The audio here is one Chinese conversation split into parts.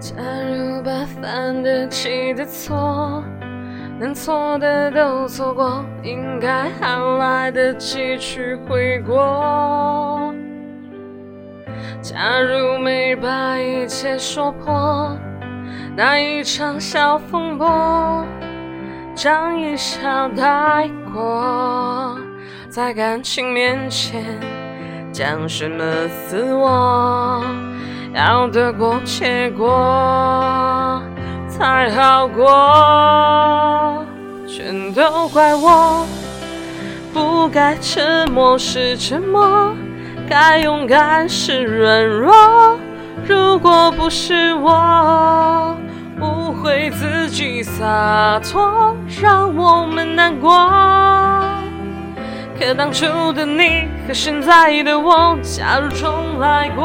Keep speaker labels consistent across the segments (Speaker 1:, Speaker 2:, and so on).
Speaker 1: 假如把犯得起的错，能错的都错过，应该还来得及去悔过。假如没把一切说破，那一场小风波，将一笑带过，在感情面前讲什么自我，要得过且过才好过，全都怪我，不该沉默是沉默。该勇敢是软弱，如果不是我误会自己洒脱，让我们难过。可当初的你和现在的我，假如重来过，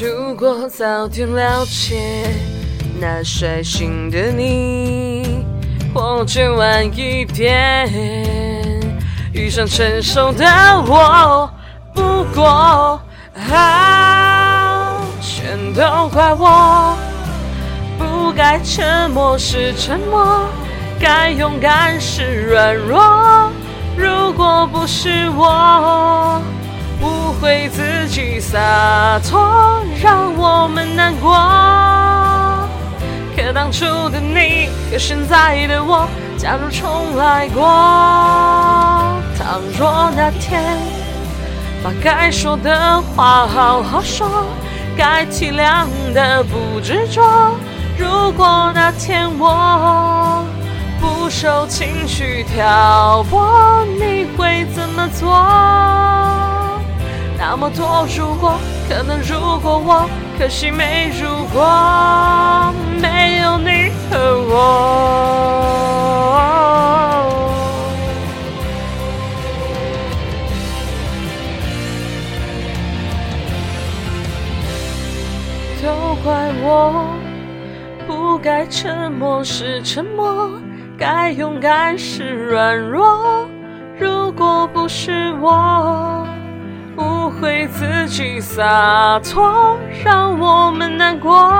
Speaker 1: 如果早点了解那率性的你，或者晚一点遇上成熟的我，不过，全都怪我，不该沉默是沉默，该勇敢是软弱，如果不是我。误会自己洒脱，让我们难过。可当初的你和现在的我，假如重来过，倘若那天把该说的话好好说，该体谅的不执着。如果那天我不受情绪挑拨，你会怎么做？那么多如果，可能如果我，可惜没如果，没有你和我，都怪我，不该沉默是沉默，该勇敢是软弱，如果不是我。自己洒脱，让我们难过。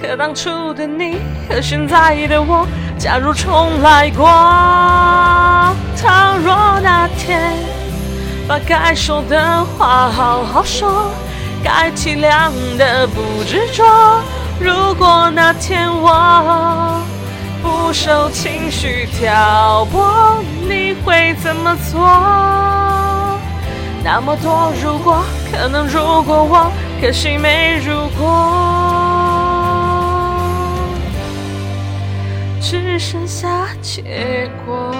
Speaker 1: 可当初的你和现在的我，假如重来过，倘若那天把该说的话好好说，该体谅的不执着。如果那天我不受情绪挑拨，你会怎么做？那么多如果，可能如果我，可惜没如果，只剩下结果，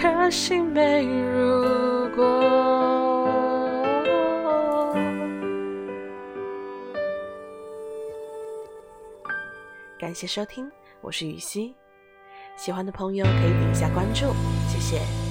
Speaker 1: 可惜没如果。
Speaker 2: 感谢收听，我是雨熙。喜欢的朋友可以点一下关注，谢谢。